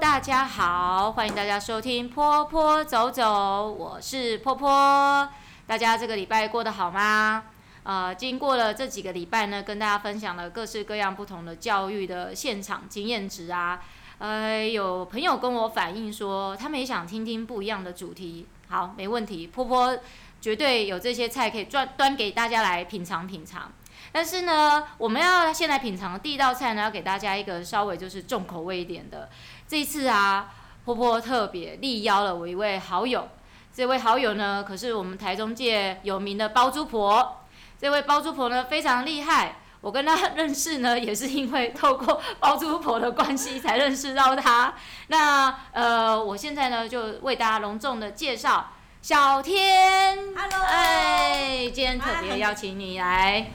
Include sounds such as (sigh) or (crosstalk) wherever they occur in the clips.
大家好，欢迎大家收听波波走走，我是波波。大家这个礼拜过得好吗？呃，经过了这几个礼拜呢，跟大家分享了各式各样不同的教育的现场经验值啊。呃，有朋友跟我反映说，他们也想听听不一样的主题。好，没问题，波波绝对有这些菜可以端端给大家来品尝品尝。但是呢，我们要现在品尝的第一道菜呢，要给大家一个稍微就是重口味一点的。这一次啊，婆婆特别力邀了我一位好友，这位好友呢，可是我们台中界有名的包租婆。这位包租婆呢，非常厉害，我跟她认识呢，也是因为透过包租婆的关系才认识到她。那呃，我现在呢，就为大家隆重的介绍小天。Hello，哎，今天特别邀请你来。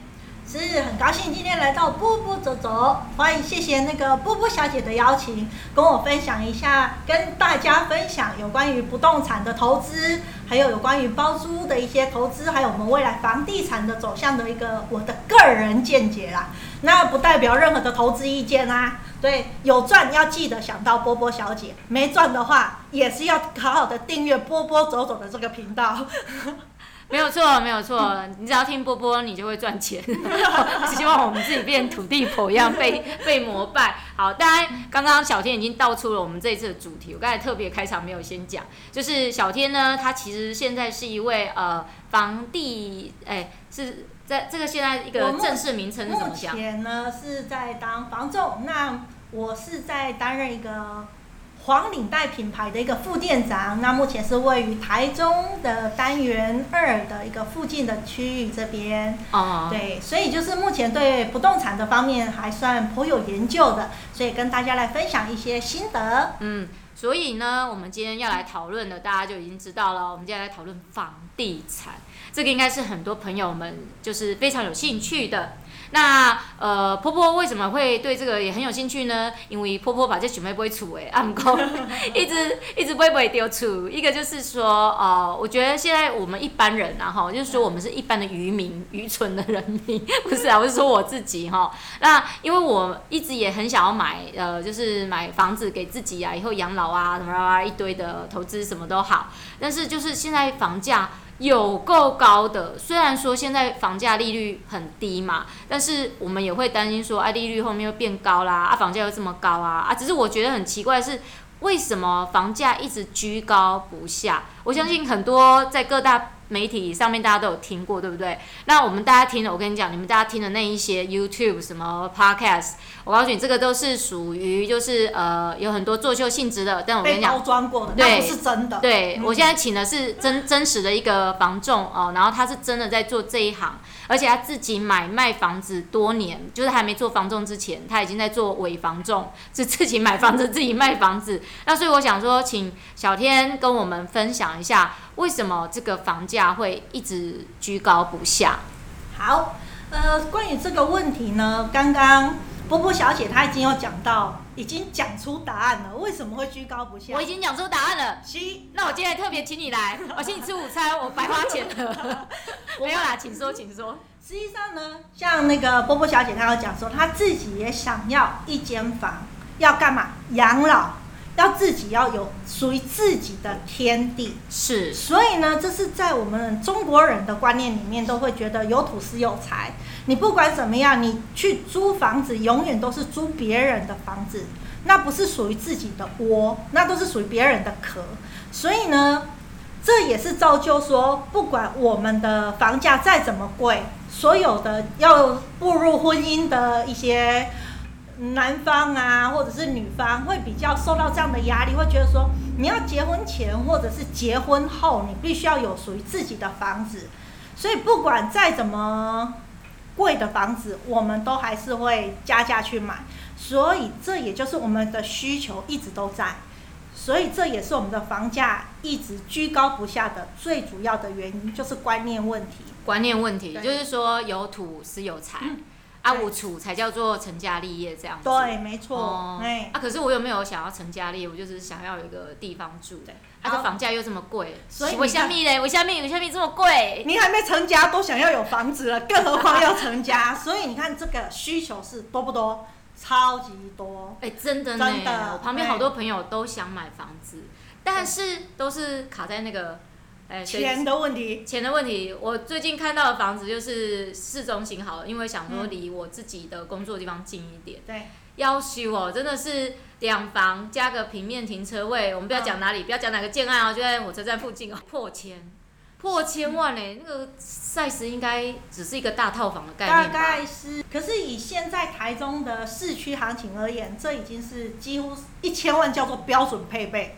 是很高兴今天来到波波走走，欢迎谢谢那个波波小姐的邀请，跟我分享一下，跟大家分享有关于不动产的投资，还有有关于包租的一些投资，还有我们未来房地产的走向的一个我的个人见解啦。那不代表任何的投资意见啊。对，有赚要记得想到波波小姐，没赚的话也是要好好的订阅波波走走的这个频道。没有错，没有错，你只要听波波，你就会赚钱。(laughs) 希望我们自己变土地婆一样被 (laughs) 被膜拜。好，当然刚刚小天已经道出了我们这一次的主题。我刚才特别开场没有先讲，就是小天呢，他其实现在是一位呃房地，哎，是在这个现在一个正式名称是怎么讲？目前呢是在当房仲，那我是在担任一个。黄领带品牌的一个副店长，那目前是位于台中的单元二的一个附近的区域这边。哦，对，所以就是目前对不动产的方面还算颇有研究的，所以跟大家来分享一些心得。嗯，所以呢，我们今天要来讨论的，大家就已经知道了。我们今天来讨论房地产，这个应该是很多朋友们就是非常有兴趣的。那呃，婆婆为什么会对这个也很有兴趣呢？因为婆婆把这准备不会处诶，暗沟一直一直不会不会丢出。一个就是说，哦、呃，我觉得现在我们一般人啊，哈，就是说我们是一般的渔民，愚蠢的人民，不是啊，我是说我自己哈。那因为我一直也很想要买，呃，就是买房子给自己啊，以后养老啊，什么啊，一堆的投资什么都好。但是就是现在房价。有够高的，虽然说现在房价利率很低嘛，但是我们也会担心说，啊，利率后面又变高啦，啊，房价又这么高啊，啊，只是我觉得很奇怪是，为什么房价一直居高不下？我相信很多在各大。媒体上面大家都有听过，对不对？那我们大家听的，我跟你讲，你们大家听的那一些 YouTube 什么 Podcast，我告诉你，这个都是属于就是呃有很多作秀性质的。但我跟你讲，包装过的，对，是真的。对，嗯、我现在请的是真真实的一个房仲哦，然后他是真的在做这一行，而且他自己买卖房子多年，就是还没做房仲之前，他已经在做伪房仲，是自己买房子自己卖房子。那所以我想说，请小天跟我们分享一下。为什么这个房价会一直居高不下？好，呃，关于这个问题呢，刚刚波波小姐她已经有讲到，已经讲出答案了。为什么会居高不下？我已经讲出答案了。行，那我今天特别请你来，(laughs) 我请你吃午餐，我白花钱了。没有啦，请说，请说。实际上呢，像那个波波小姐她有讲说，她自己也想要一间房，要干嘛？养老。要自己要有属于自己的天地，是，所以呢，这是在我们中国人的观念里面，都会觉得有土是有财。你不管怎么样，你去租房子，永远都是租别人的房子，那不是属于自己的窝，那都是属于别人的壳。所以呢，这也是造就说，不管我们的房价再怎么贵，所有的要步入婚姻的一些。男方啊，或者是女方会比较受到这样的压力，会觉得说，你要结婚前或者是结婚后，你必须要有属于自己的房子。所以不管再怎么贵的房子，我们都还是会加价去买。所以这也就是我们的需求一直都在。所以这也是我们的房价一直居高不下的最主要的原因，就是观念问题。观念问题，就是说有土是有财。嗯啊，我处才叫做成家立业这样子。对，没错。哦、啊，可是我有没有想要成家立业？我就是想要有一个地方住。对。啊，这房价又这么贵，所以我下面嘞？我下面我下面这么贵？你还没成家都想要有房子了，更何况要成家？(laughs) 所以你看这个需求是多不多？超级多。哎、欸，真的呢，真的，我旁边好多朋友都想买房子，但是都是卡在那个。哎，钱的问题，钱的问题。我最近看到的房子就是市中心好了，因为想说离我自己的工作地方近一点。对、嗯，要修哦，真的是两房加个平面停车位，我们不要讲哪里，嗯、不要讲哪个建案哦，就在火车站附近哦，破千，破千万呢，那个 size 应该只是一个大套房的概念吧？大概是，可是以现在台中的市区行情而言，这已经是几乎一千万叫做标准配备。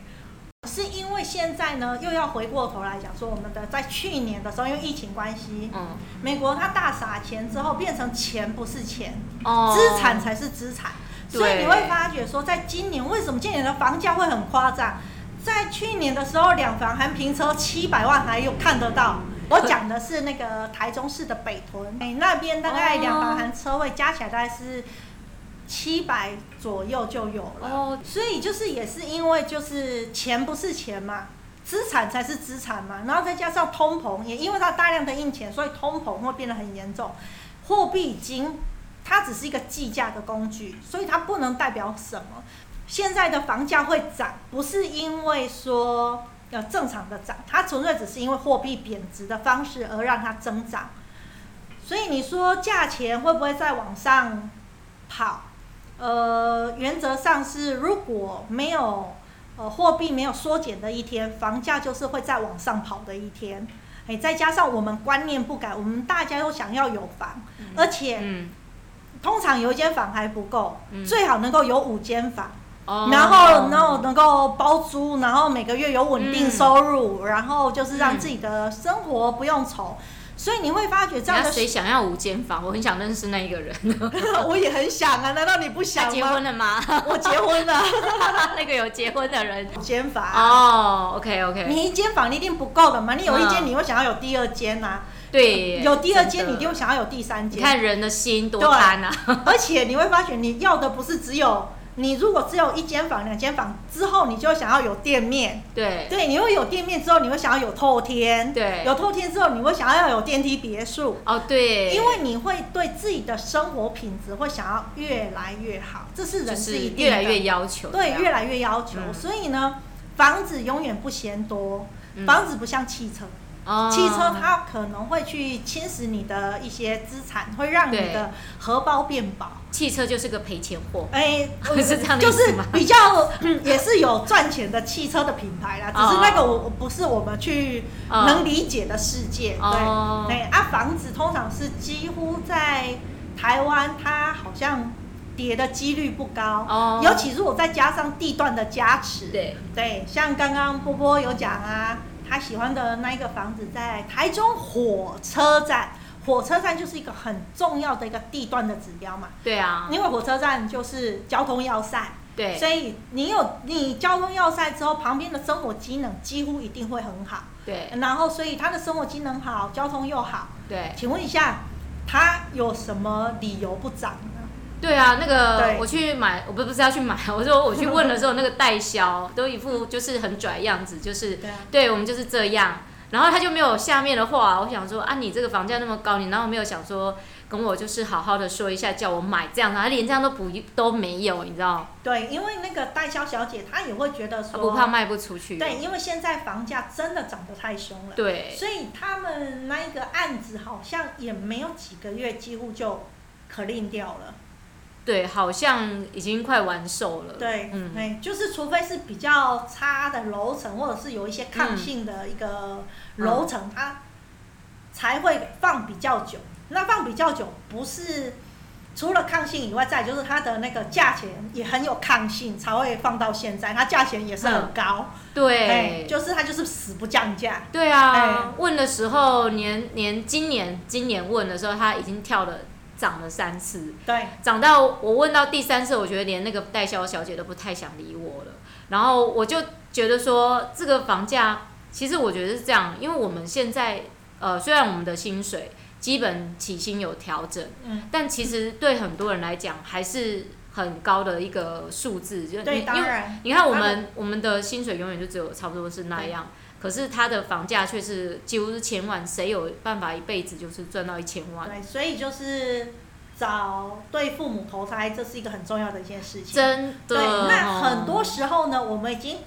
是因为现在呢，又要回过头来讲说，我们的在去年的时候，因为疫情关系，嗯，美国它大撒钱之后，变成钱不是钱，哦，资产才是资产，所以你会发觉说，在今年为什么今年的房价会很夸张？在去年的时候，两房含平车七百万还有看得到。我讲的是那个台中市的北屯，哎，那边大概两房含车位加起来大概是。七百左右就有了，哦，所以就是也是因为就是钱不是钱嘛，资产才是资产嘛，然后再加上通膨，也因为它大量的印钱，所以通膨会变得很严重。货币已经它只是一个计价的工具，所以它不能代表什么。现在的房价会涨，不是因为说要正常的涨，它纯粹只是因为货币贬值的方式而让它增长。所以你说价钱会不会再往上跑？呃，原则上是如果没有呃货币没有缩减的一天，房价就是会再往上跑的一天。哎，再加上我们观念不改，我们大家都想要有房，嗯、而且、嗯、通常有一间房还不够，嗯、最好能够有五间房，哦、然后然后能够包租，然后每个月有稳定收入，嗯、然后就是让自己的生活不用愁。所以你会发觉这样的谁想要五间房？我很想认识那一个人。(laughs) 我也很想啊，难道你不想吗？结婚了吗？(laughs) 我结婚了。(laughs) 那个有结婚的人。五间房。哦、oh,，OK OK。你一间房你一定不够的嘛？你有一间，你会想要有第二间呐、啊？对。有第二间，你一定想要有第三间。你看人的心多贪啊！而且你会发觉，你要的不是只有。你如果只有一间房、两间房之后，你就想要有店面。对。对，你会有店面之后，你会想要有透天。对。有透天之后，你会想要有电梯别墅。哦，对。因为你会对自己的生活品质会想要越来越好，这是人是一定的。越来越要求。对，越来越要求。嗯、所以呢，房子永远不嫌多，房子不像汽车。嗯汽车它可能会去侵蚀你的一些资产，会让你的荷包变薄。汽车就是个赔钱货。哎，(laughs) 是这样？就是比较也是有赚钱的汽车的品牌啦，只是那个我不是我们去能理解的世界。对对啊，房子通常是几乎在台湾，它好像跌的几率不高。尤其如果再加上地段的加持。对对，像刚刚波波有讲啊。他喜欢的那一个房子在台中火车站，火车站就是一个很重要的一个地段的指标嘛。对啊，因为火车站就是交通要塞。对，所以你有你交通要塞之后，旁边的生活机能几乎一定会很好。对，然后所以他的生活机能好，交通又好。对，请问一下，他有什么理由不涨？对啊，那个我去买，我不不是要去买，(laughs) 我说我去问的时候，那个代销都一副就是很拽样子，就是对，对我们就是这样，然后他就没有下面的话，我想说啊，你这个房价那么高，你难道没有想说跟我就是好好的说一下，叫我买这样，他连这样都不都没有，你知道？对，因为那个代销小姐她也会觉得说不怕卖不出去，对，因为现在房价真的涨得太凶了，对，所以他们那一个案子好像也没有几个月，几乎就可令掉了。对，好像已经快完售了。对，嗯，就是除非是比较差的楼层，或者是有一些抗性的一个楼层，嗯、它才会放比较久。那放比较久，不是除了抗性以外，再就是它的那个价钱也很有抗性，才会放到现在。它价钱也是很高。嗯、对，就是它就是死不降价。对啊，问的时候年年今年今年问的时候，它已经跳了。涨了三次，对，涨到我问到第三次，我觉得连那个代销小姐都不太想理我了。然后我就觉得说，这个房价其实我觉得是这样，因为我们现在呃，虽然我们的薪水基本起薪有调整，嗯，但其实对很多人来讲还是很高的一个数字。就对，当然，你看我们我们的薪水永远就只有差不多是那样。可是他的房价却是几乎是千万，谁有办法一辈子就是赚到一千万？对，所以就是找对父母投胎，这是一个很重要的一件事情。真的。对，那很多时候呢，我们已经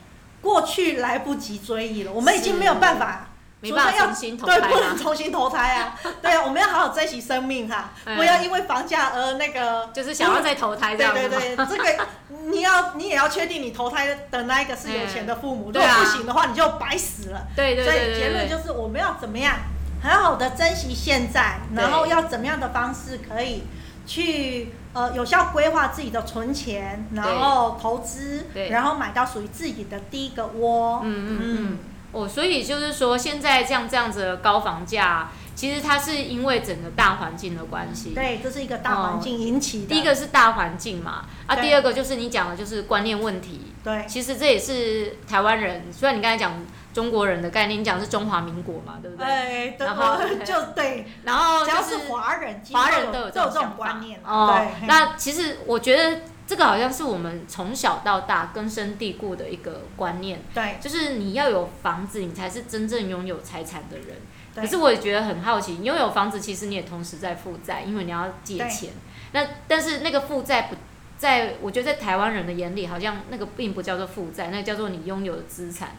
过去来不及追忆了，我们已经没有办法。没办法重新投胎，对，不能重新投胎啊！(laughs) 对啊，我们要好好珍惜生命哈，不要因为房价而那个。就是想要再投胎这样。对对对，(laughs) 这个你要你也要确定你投胎的那一个是有钱的父母，如果不行的话，你就白死了。对对对。所以结论就是我们要怎么样，很好的珍惜现在，然后要怎么样的方式可以去呃有效规划自己的存钱，然后投资，然后买到属于自己的第一个窝。嗯嗯嗯。哦，所以就是说，现在像这样子的高房价，其实它是因为整个大环境的关系。对，这是一个大环境引起的。第一个是大环境嘛，啊，第二个就是你讲的就是观念问题。对，其实这也是台湾人，虽然你刚才讲中国人的概念，你讲是中华民国嘛，对不对？对，然后就 (laughs) 对，然后只要是华人，华人都有这种观念。哦，那其实我觉得。这个好像是我们从小到大根深蒂固的一个观念，对，就是你要有房子，你才是真正拥有财产的人。可是我也觉得很好奇，拥有房子其实你也同时在负债，因为你要借钱。那但是那个负债不在，我觉得在台湾人的眼里，好像那个并不叫做负债，那个叫做你拥有的资产。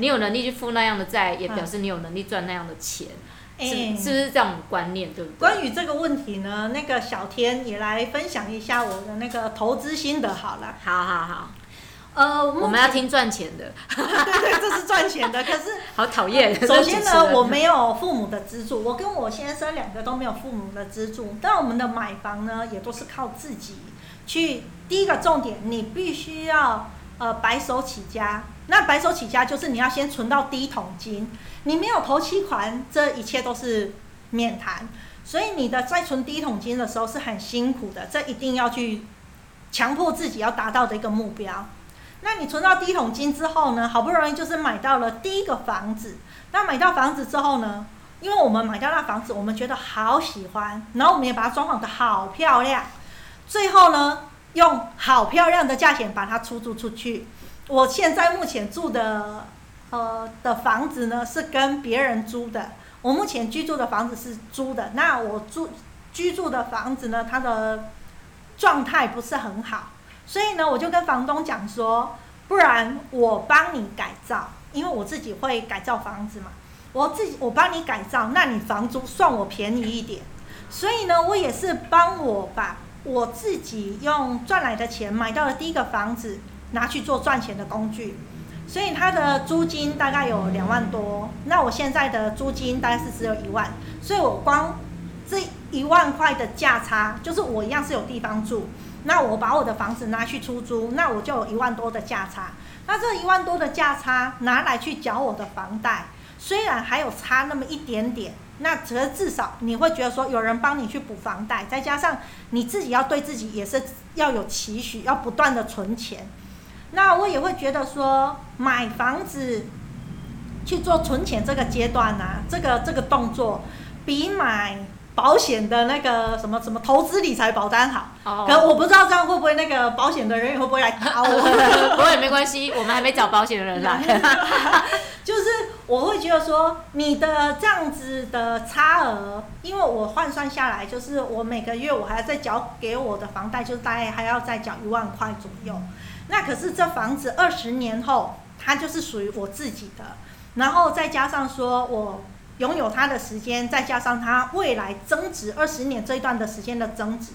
你有能力去付那样的债，也表示你有能力赚那样的钱。是是不是这种观念，对不对？关于这个问题呢，那个小天也来分享一下我的那个投资心得好了。好好好，呃，我们要听赚钱的。(laughs) 对对，这是赚钱的，可是 (laughs) 好讨厌。首先呢，我没有父母的资助，我跟我先生两个都没有父母的资助，但我们的买房呢，也都是靠自己去。第一个重点，你必须要呃白手起家。那白手起家就是你要先存到第一桶金。你没有头期款，这一切都是免谈。所以你的在存第一桶金的时候是很辛苦的，这一定要去强迫自己要达到的一个目标。那你存到第一桶金之后呢，好不容易就是买到了第一个房子。那买到房子之后呢，因为我们买到那房子，我们觉得好喜欢，然后我们也把它装潢得好漂亮。最后呢，用好漂亮的价钱把它出租出去。我现在目前住的。呃的房子呢是跟别人租的，我目前居住的房子是租的。那我住居住的房子呢，它的状态不是很好，所以呢，我就跟房东讲说，不然我帮你改造，因为我自己会改造房子嘛，我自己我帮你改造，那你房租算我便宜一点。所以呢，我也是帮我把我自己用赚来的钱买到了第一个房子，拿去做赚钱的工具。所以它的租金大概有两万多，那我现在的租金大概是只有一万，所以我光这一万块的价差，就是我一样是有地方住，那我把我的房子拿去出租，那我就有一万多的价差。那这一万多的价差拿来去缴我的房贷，虽然还有差那么一点点，那则至少你会觉得说有人帮你去补房贷，再加上你自己要对自己也是要有期许，要不断的存钱。那我也会觉得说，买房子去做存钱这个阶段呢、啊，这个这个动作比买保险的那个什么什么投资理财保单好。Oh. 可我不知道这样会不会那个保险的人也会不会来打我？(laughs) 不会，没关系，我们还没找保险的人来。(laughs) 就是我会觉得说，你的这样子的差额，因为我换算下来，就是我每个月我还要再缴给我的房贷，就是大概还要再缴一万块左右。那可是这房子二十年后，它就是属于我自己的，然后再加上说我拥有它的时间，再加上它未来增值二十年这一段的时间的增值，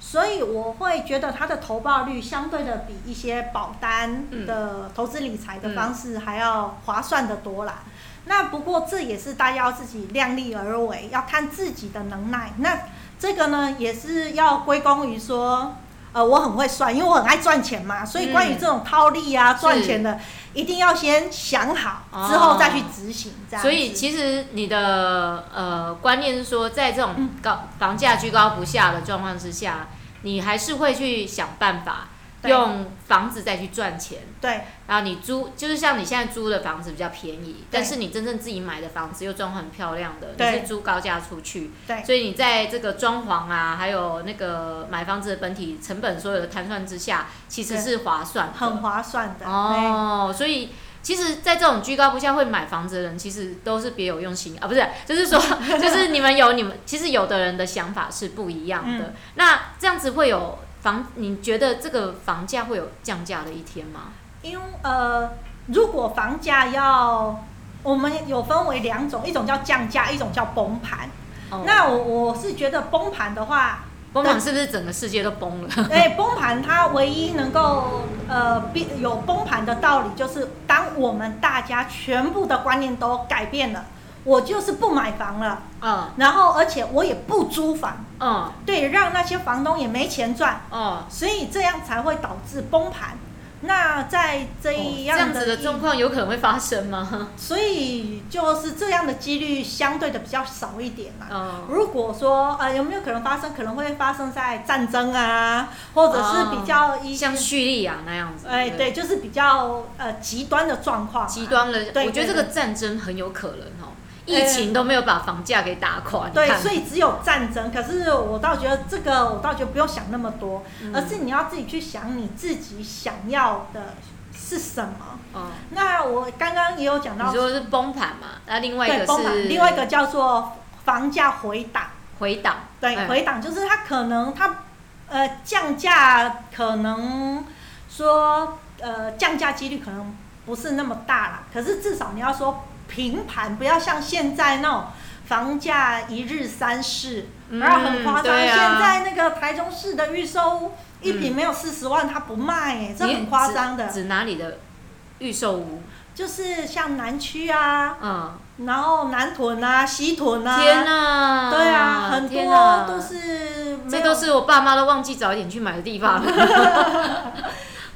所以我会觉得它的投报率相对的比一些保单的投资理财的方式还要划算的多啦。那不过这也是大家要自己量力而为，要看自己的能耐。那这个呢，也是要归功于说。呃，我很会算，因为我很爱赚钱嘛，所以关于这种套利啊、赚、嗯、钱的，一定要先想好，之后再去执行。这样、哦。所以其实你的呃观念是说，在这种高房价居高不下的状况之下，你还是会去想办法。用房子再去赚钱，对，然后你租，就是像你现在租的房子比较便宜，但是你真正自己买的房子又装很漂亮的，你是租高价出去，对，所以你在这个装潢啊，还有那个买房子的本体成本所有的摊算之下，其实是划算，很划算的哦。所以其实，在这种居高不下会买房子的人，其实都是别有用心。啊，不是，就是说，(laughs) 就是你们有你们，其实有的人的想法是不一样的。嗯、那这样子会有房？你觉得这个房价会有降价的一天吗？因为呃，如果房价要，我们有分为两种，一种叫降价，一种叫崩盘。哦、那我我是觉得崩盘的话。崩盘是不是整个世界都崩了？(laughs) 哎，崩盘它唯一能够呃有崩盘的道理，就是当我们大家全部的观念都改变了，我就是不买房了，嗯，然后而且我也不租房，嗯，对，让那些房东也没钱赚，嗯，所以这样才会导致崩盘。那在这样的、哦、这样子的状况有可能会发生吗？所以就是这样的几率相对的比较少一点嘛。嗯、如果说呃有没有可能发生？可能会发生在战争啊，或者是比较一、哦、像叙利亚那样子。哎，对，就是比较呃极端的状况。极端的，对，我觉得这个战争很有可能哦。疫情都没有把房价给打垮，对，所以只有战争。可是我倒觉得这个，我倒觉得不用想那么多，嗯、而是你要自己去想你自己想要的是什么。嗯、那我刚刚也有讲到，你说是崩盘嘛？那另外一个是崩盘，另外一个叫做房价回档。回档，对，嗯、回档就是它可能它呃降价，可能说呃降价几率可能不是那么大了。可是至少你要说。平盘，不要像现在那种房价一日三市，然后、嗯、很夸张。啊、现在那个台中市的预售屋，一坪没有四十万，他不卖，哎，这很夸张的。指哪里的预售屋？就是像南区啊，嗯，然后南屯啊、西屯啊。天哪！对啊，很多都是。这都是我爸妈都忘记早一点去买的地方。(laughs)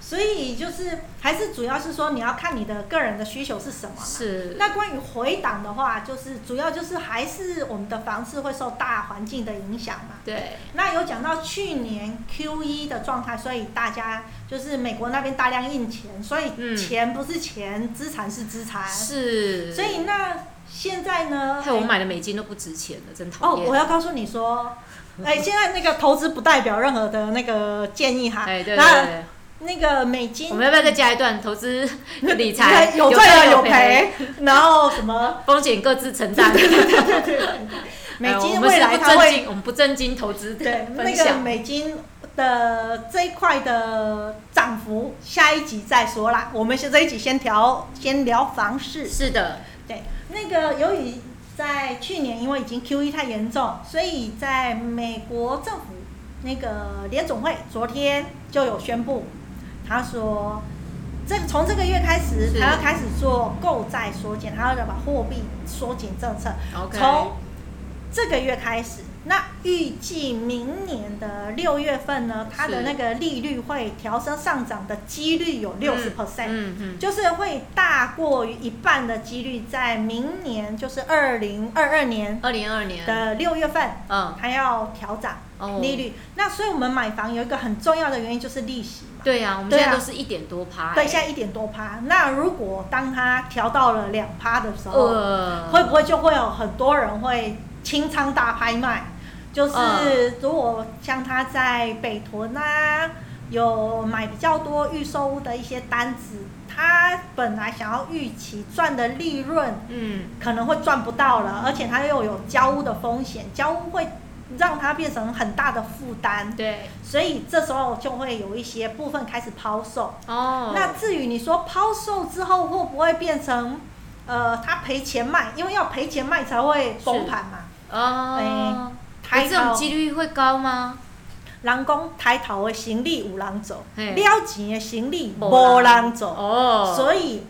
所以就是还是主要是说你要看你的个人的需求是什么。是。那关于回档的话，就是主要就是还是我们的房市会受大环境的影响嘛。对。那有讲到去年 Q 一的状态，所以大家就是美国那边大量印钱，所以钱不是钱，资产是资产。是。所以那现在呢？害我买的美金都不值钱了，真讨厌。哦，我要告诉你说，哎，现在那个投资不代表任何的那个建议哈。哎，对对对。那个美金，我们要不要再加一段投资理财？(laughs) 有赚有赔，然后什么风险各自承担。对对对对对。(laughs) 美金未来它会，我们不正经投资。对，那个美金的这一块的涨幅，下一集再说啦。我们现在一起先聊，先聊房市。是的，对。那个由于在去年因为已经 QE 太严重，所以在美国政府那个联总会昨天就有宣布。他说：“这从这个月开始，他要开始做购债缩减，他要把货币缩减政策。从这个月开始，那预计明年的六月份呢，它的那个利率会调升上涨的几率有六十 percent，嗯嗯，就是会大过于一半的几率，在明年就是二零二二年，二零二二年的六月份，嗯，还要调涨。”利率，那所以我们买房有一个很重要的原因就是利息嘛。对呀、啊，我们现在都是一点多趴、欸。对，现在一点多趴。那如果当它调到了两趴的时候，呃、会不会就会有很多人会清仓大拍卖？就是如果像他在北屯啊，有买比较多预售屋的一些单子，他本来想要预期赚的利润，嗯，可能会赚不到了，而且他又有交屋的风险，交屋会。让他变成很大的负担，对，所以这时候就会有一些部分开始抛售。哦，那至于你说抛售之后会不会变成，呃，他赔钱卖，因为要赔钱卖才会崩盘嘛。哦，哎，这种几率会高吗？人讲抬头的行李有人走，了钱的行李无人走。哦，所以。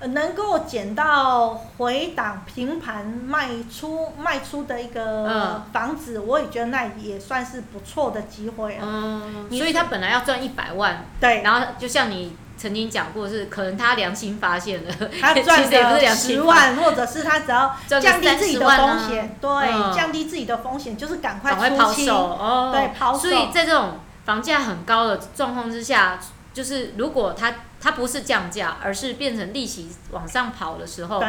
能够捡到回档平盘卖出卖出的一个房子，嗯、我也觉得那也算是不错的机会啊。嗯，所以他本来要赚一百万，对，然后就像你曾经讲过是，可能他良心发现了，他 (laughs) 赚的十万，或者是他只要降低自己的风险，啊、对，嗯、降低自己的风险就是赶快出清，哦、对，抛售。所以在这种房价很高的状况之下，就是如果他。他不是降价，而是变成利息往上跑的时候，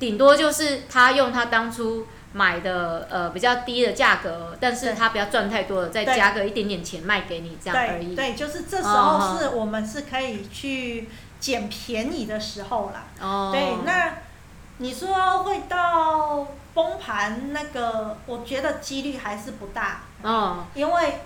顶多就是他用他当初买的呃比较低的价格，但是他不要赚太多了，再加个一点点钱卖给你这样而已。对，对，就是这时候是我们是可以去捡便宜的时候啦。哦。对，那你说会到崩盘那个，我觉得几率还是不大。哦。因为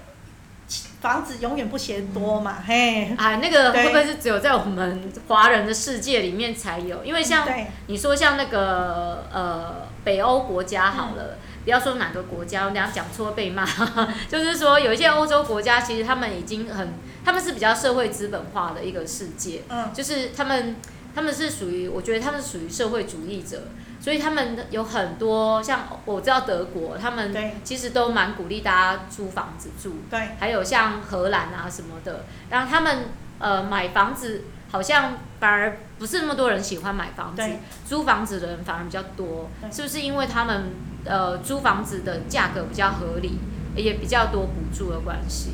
房子永远不嫌多嘛，嗯、嘿。啊，那个会不会是只有在我们华人的世界里面才有？因为像你说像那个呃北欧国家好了。嗯不要说哪个国家，我等下讲错被骂。(laughs) 就是说，有一些欧洲国家，其实他们已经很，他们是比较社会资本化的一个世界。嗯。就是他们，他们是属于，我觉得他们是属于社会主义者，所以他们有很多像我知道德国，他们其实都蛮鼓励大家租房子住。对。还有像荷兰啊什么的，然后他们呃买房子好像反而不是那么多人喜欢买房子，租房子的人反而比较多，是不是因为他们？呃，租房子的价格比较合理，也比较多补助的关系。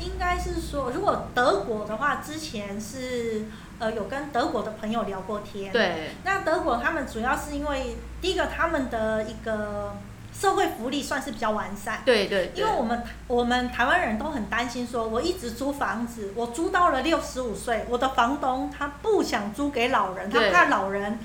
应该是说，如果德国的话，之前是呃有跟德国的朋友聊过天。对。那德国他们主要是因为第一个，他们的一个社会福利算是比较完善。对对，对。因为我们我们台湾人都很担心，说我一直租房子，我租到了六十五岁，我的房东他不想租给老人，他怕老人。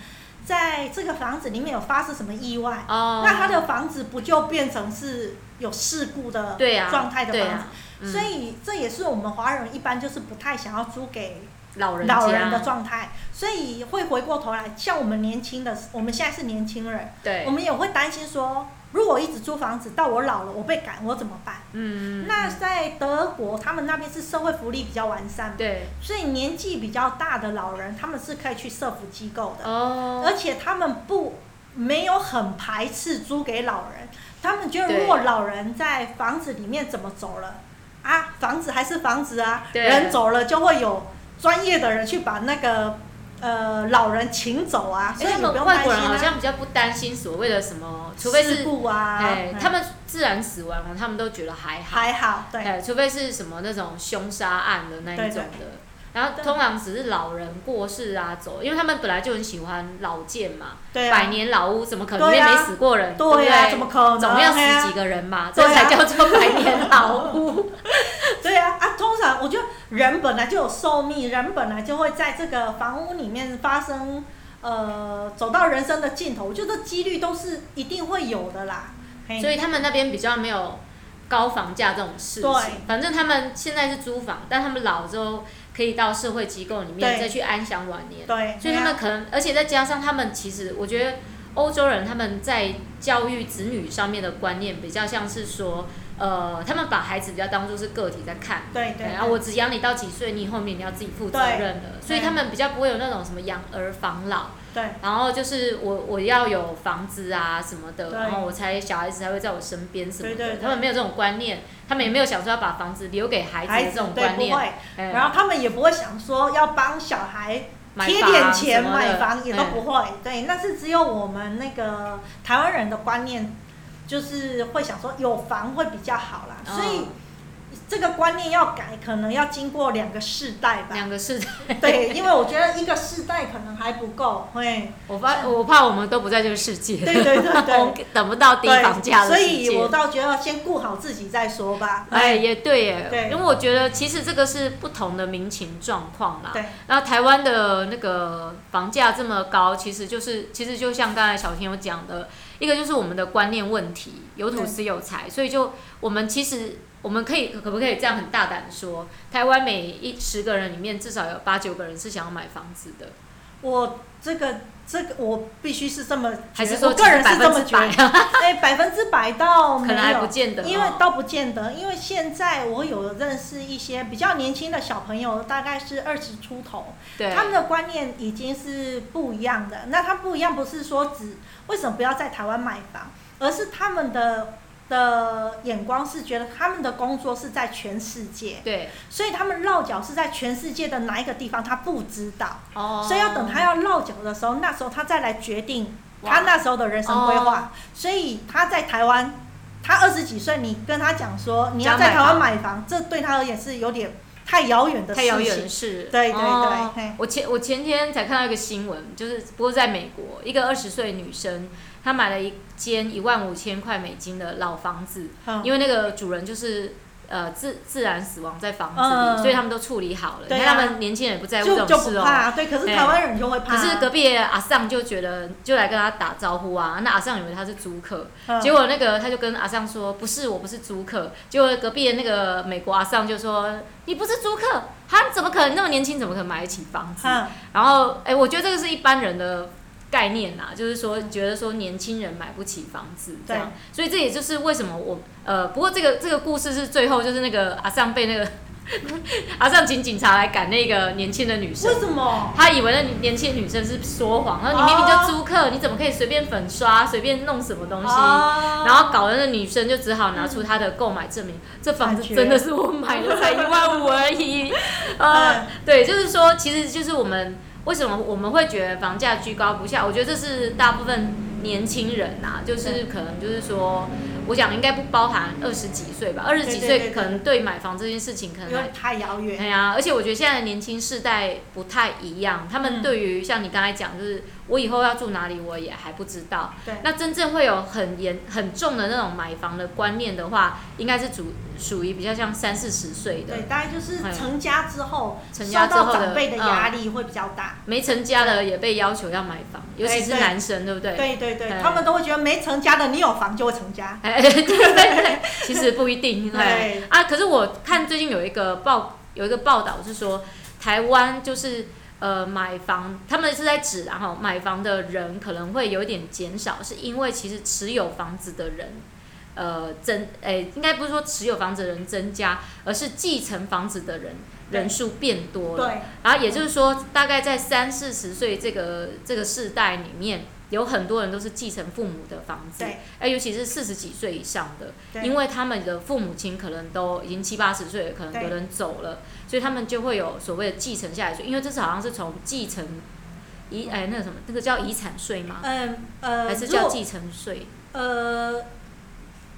在这个房子里面有发生什么意外，oh, 那他的房子不就变成是有事故的状态的房子？啊啊嗯、所以这也是我们华人一般就是不太想要租给老人老人的状态，所以会回过头来，像我们年轻的，我们现在是年轻人，对，我们也会担心说。如果一直租房子，到我老了，我被赶，我怎么办？嗯，那在德国，他们那边是社会福利比较完善，对，所以年纪比较大的老人，他们是可以去社福机构的，哦，而且他们不没有很排斥租给老人，他们觉得如果老人在房子里面怎么走了，啊，房子还是房子啊，人走了就会有专业的人去把那个。呃，老人请走啊，所以。外国人好像比较不担心所谓的什么，除非是事故啊，哎，他们自然死亡，他们都觉得还好。还好，对。除非是什么那种凶杀案的那一种的。然后通常只是老人过世啊走，因为他们本来就很喜欢老建嘛，对啊、百年老屋怎么可能里面没死过人？对、啊、对不对？怎么可能？总要死几个人嘛，啊、这才叫做百年老屋。(laughs) 对啊，啊，通常我觉得人本来就有寿命，人本来就会在这个房屋里面发生，呃，走到人生的尽头，我觉得几率都是一定会有的啦。所以他们那边比较没有高房价这种事情。对，反正他们现在是租房，但他们老之后。可以到社会机构里面再去安享晚年，对，所以他们可能，而且再加上他们其实，我觉得欧洲人他们在教育子女上面的观念比较像是说，呃，他们把孩子比较当做是个体在看，对对，然后我只养你到几岁，你后面你要自己负责任的，所以他们比较不会有那种什么养儿防老。对，然后就是我我要有房子啊什么的，然后我才小孩子才会在我身边什么的。对对对，他们没有这种观念，他们也没有想说要把房子留给孩子的这种观念。然后他们也不会想说要帮小孩贴点钱买房，也都不会。对，那是只有我们那个台湾人的观念，就是会想说有房会比较好啦，所以。这个观念要改，可能要经过两个世代吧。两个世代。对，因为我觉得一个世代可能还不够。会，我怕我怕我们都不在这个世界。对对对对。(laughs) 等不到低房价。所以我倒觉得先顾好自己再说吧。哎，也对耶。对。因为我觉得其实这个是不同的民情状况啦。对。然后台湾的那个房价这么高，其实就是其实就像刚才小天有讲的，一个就是我们的观念问题，有土是有财，所以就我们其实。我们可以可不可以这样很大胆的说，台湾每一十个人里面至少有八九个人是想要买房子的。我这个这个我必须是这么，还是说我个人是这么觉得？(laughs) 哎，百分之百到没有，可能还不见得，因为倒不见得，因为现在我有认识一些比较年轻的小朋友，大概是二十出头，他们的观念已经是不一样的。那他不一样，不是说只为什么不要在台湾买房，而是他们的。的眼光是觉得他们的工作是在全世界，对，所以他们落脚是在全世界的哪一个地方，他不知道，哦，所以要等他要落脚的时候，那时候他再来决定他那时候的人生规划。哦，所以他在台湾，他二十几岁，你跟他讲说你要在台湾买房，这对他而言是有点太遥远的事情。太遥远的事，对对对。哦，我前我前天才看到一个新闻，就是不过在美国，一个二十岁女生。他买了一间一万五千块美金的老房子，嗯、因为那个主人就是呃自自然死亡在房子里，所以他们都处理好了。对，他们年轻人也不在乎这种事哦。对，可是台湾人就会怕。可是隔壁阿尚就觉得，就来跟他打招呼啊。那阿尚以为他是租客，结果那个他就跟阿尚说：“不是，我不是租客。”结果隔壁的那个美国阿尚就说：“你不是租客，他怎么可能那么年轻？怎么可能买得起房子？”然后，哎，我觉得这个是一般人的。概念呐、啊，就是说觉得说年轻人买不起房子这样，所以这也就是为什么我呃，不过这个这个故事是最后就是那个阿尚被那个 (laughs) 阿尚请警察来赶那个年轻的女生，为什么？他以为那年轻女生是说谎，然后你明明就租客，哦、你怎么可以随便粉刷，随便弄什么东西？哦、然后搞得那女生就只好拿出她的购买证明，嗯、这房子真的是我买的，才一万五而已。呃，嗯、对，就是说，其实就是我们。为什么我们会觉得房价居高不下？我觉得这是大部分年轻人呐、啊，就是可能就是说。我想应该不包含二十几岁吧，二十几岁可能对买房这件事情可能还太遥远。对呀，而且我觉得现在的年轻世代不太一样，他们对于像你刚才讲，就是我以后要住哪里，我也还不知道。对。那真正会有很严很重的那种买房的观念的话，应该是属属于比较像三四十岁的。对，大概就是成家之后，成家之后长辈的压力会比较大。没成家的也被要求要买房，尤其是男生，对不对？对对对，他们都会觉得没成家的，你有房就会成家。对对对，其实不一定。(laughs) 对啊，可是我看最近有一个报有一个报道是说，台湾就是呃买房，他们是在指然后买房的人可能会有点减少，是因为其实持有房子的人呃增诶，应该不是说持有房子的人增加，而是继承房子的人人数变多了。对，然后也就是说，大概在三四十岁这个这个世代里面。有很多人都是继承父母的房子，哎，尤其是四十几岁以上的，因为他们的父母亲可能都已经七八十岁了，可能有人走了，所以他们就会有所谓的继承下来税，因为这是好像是从继承遗哎那个什么那个叫遗产税吗？嗯呃，还是叫继承税？呃，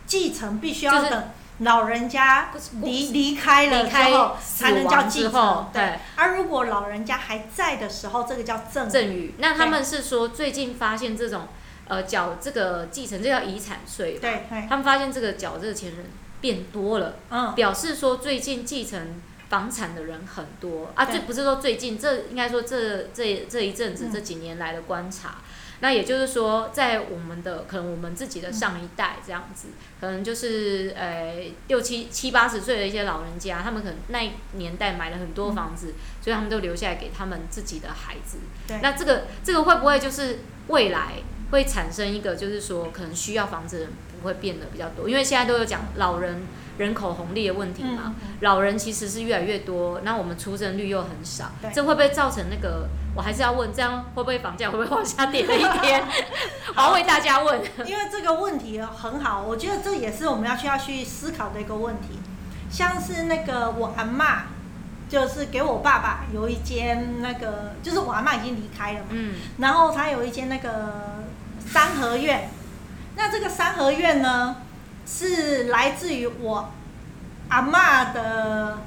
继承必须要等。老人家离离开了之后，才能叫继承。对，而如果老人家还在的时候，这个叫赠赠与。那他们是说，最近发现这种呃缴这个继承，这叫遗产税。对，他们发现这个缴这个钱人变多了，嗯，表示说最近继承房产的人很多啊。这不是说最近，这应该说这这这一阵子这几年来的观察。那也就是说，在我们的可能我们自己的上一代这样子，嗯、可能就是呃六七七八十岁的一些老人家，他们可能那年代买了很多房子，嗯、所以他们都留下来给他们自己的孩子。对。那这个这个会不会就是未来会产生一个，就是说可能需要房子的人不会变得比较多？因为现在都有讲老人人口红利的问题嘛，老人其实是越来越多，那我们出生率又很少，这会不会造成那个？我还是要问，这样会不会房价会不会往下跌的一天？(laughs) 我要为大家问，因为这个问题很好，我觉得这也是我们要需要去思考的一个问题。像是那个我阿妈，就是给我爸爸有一间那个，就是我阿妈已经离开了嘛，嗯，然后他有一间那个三合院，那这个三合院呢，是来自于我阿妈的。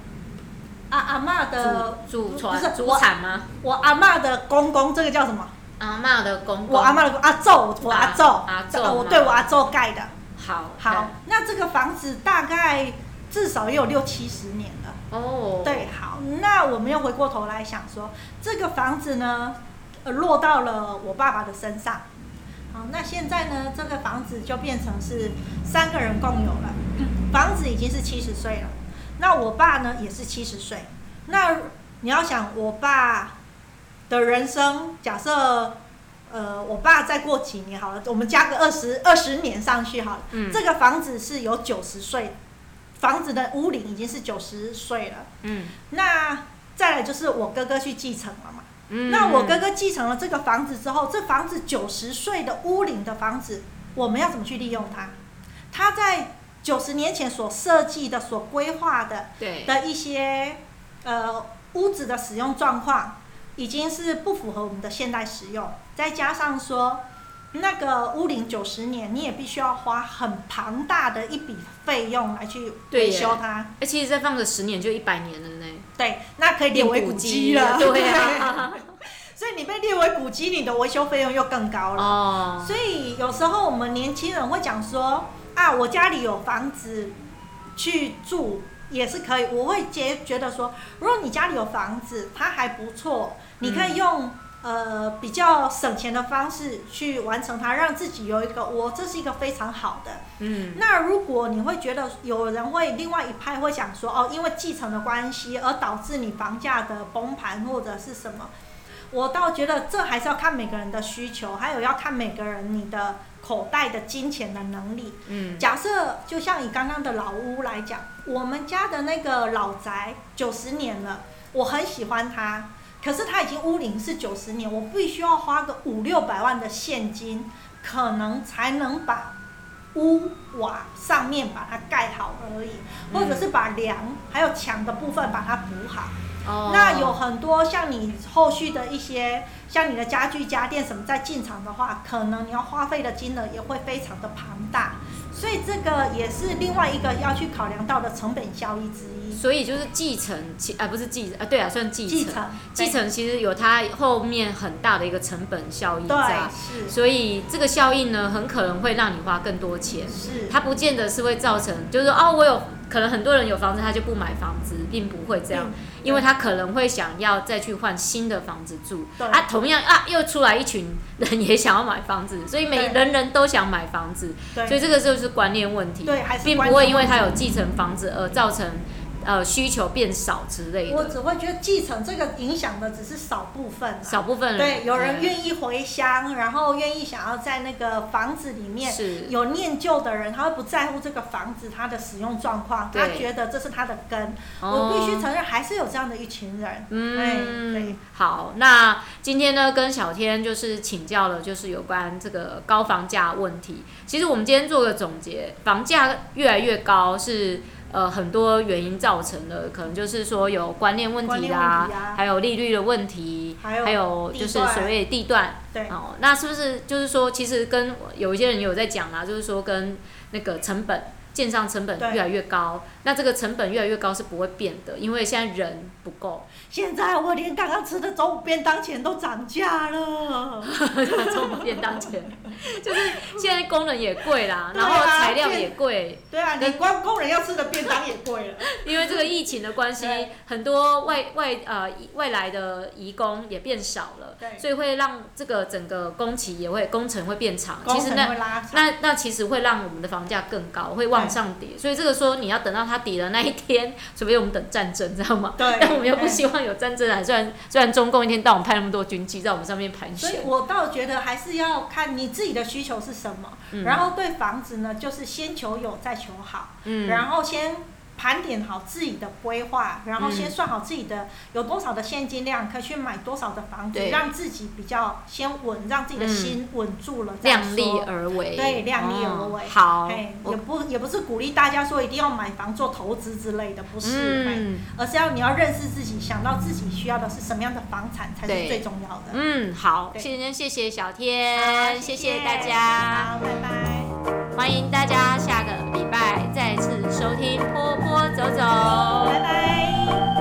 阿阿妈的祖传不是祖产吗？我阿妈的公公，这个叫什么？阿妈的公公。我阿妈的阿祖，我阿祖，阿祖，我对我阿祖盖的。好，好，那这个房子大概至少也有六七十年了。哦。对，好，那我们又回过头来想说，这个房子呢，呃，落到了我爸爸的身上。好，那现在呢，这个房子就变成是三个人共有了。房子已经是七十岁了。那我爸呢也是七十岁，那你要想我爸的人生，假设，呃，我爸再过几年好了，我们加个二十二十年上去好了，嗯，这个房子是有九十岁，房子的屋龄已经是九十岁了，嗯，那再来就是我哥哥去继承了嘛，嗯，那我哥哥继承了这个房子之后，这房子九十岁的屋龄的房子，我们要怎么去利用它？他在。九十年前所设计的、所规划的的一些呃屋子的使用状况，已经是不符合我们的现代使用。再加上说，那个屋龄九十年，你也必须要花很庞大的一笔费用来去维修它。哎，其实再放个十年就一百年了呢。对，那可以列为古迹了。对啊。(laughs) 所以你被列为古迹，你的维修费用又更高了。哦。所以有时候我们年轻人会讲说。啊，我家里有房子去住，也是可以。我会觉觉得说，如果你家里有房子，它还不错，你可以用。呃，比较省钱的方式去完成它，让自己有一个我，这是一个非常好的。嗯，那如果你会觉得有人会另外一派会想说，哦，因为继承的关系而导致你房价的崩盘或者是什么，我倒觉得这还是要看每个人的需求，还有要看每个人你的口袋的金钱的能力。嗯，假设就像以刚刚的老屋来讲，我们家的那个老宅九十年了，我很喜欢它。可是它已经屋龄是九十年，我必须要花个五六百万的现金，可能才能把屋瓦上面把它盖好而已，或者是把梁还有墙的部分把它补好。哦。那有很多像你后续的一些，像你的家具家电什么在进场的话，可能你要花费的金额也会非常的庞大。所以这个也是另外一个要去考量到的成本效益之一。所以就是继承，其啊不是继啊，对啊，算继承。继承，其实有它后面很大的一个成本效益在。是。所以这个效应呢，很可能会让你花更多钱。是。它不见得是会造成，就是说哦，我有可能很多人有房子，他就不买房子，并不会这样。嗯因为他可能会想要再去换新的房子住，啊，同样啊，又出来一群人也想要买房子，(laughs) 所以每人人都想买房子，所以这个就是观念问题，并不会因为他有继承房子而造成。呃，需求变少之类的。我只会觉得继承这个影响的只是少部分。少部分人。对，有人愿意回乡，然后愿意想要在那个房子里面。是。有念旧的人，他会不在乎这个房子它的使用状况，他觉得这是他的根。我必须承认，还是有这样的一群人。嗯。对。好，那今天呢，跟小天就是请教了，就是有关这个高房价问题。其实我们今天做个总结，房价越来越高是。呃，很多原因造成的，可能就是说有观念问题啦，还有利率的问题，还有，还有就是所谓的地段。对。哦，那是不是就是说，其实跟有一些人有在讲啦，就是说跟那个成本。建商成本越来越高，那这个成本越来越高是不会变的，因为现在人不够。现在我连刚刚吃的中午便当钱都涨价了。(laughs) 中午便当钱，就是现在工人也贵啦，(laughs) 然后材料也贵。对啊，你光工人要吃的便当也贵了。因为这个疫情的关系，很多外外呃外来的移工也变少了，所以会让这个整个工期也会工程会变长。其实那那那其实会让我们的房价更高，会往上跌，所以这个说你要等到它跌的那一天，除非我们等战争，知道吗？对。(laughs) 但我们又不希望有战争啊！虽然虽然中共一天到晚派那么多军机在我们上面盘旋。所以我倒觉得还是要看你自己的需求是什么，嗯、然后对房子呢，就是先求有再求好，嗯，然后先。盘点好自己的规划，然后先算好自己的有多少的现金量，可以去买多少的房子，让自己比较先稳，让自己的心稳住了再说。量力而为。对，量力而为。好。也不也不是鼓励大家说一定要买房做投资之类的，不是。而是要你要认识自己，想到自己需要的是什么样的房产才是最重要的。嗯，好。今天谢谢小天，谢谢大家。好，拜拜。欢迎大家下个礼拜再次收听坡坡走走。拜拜。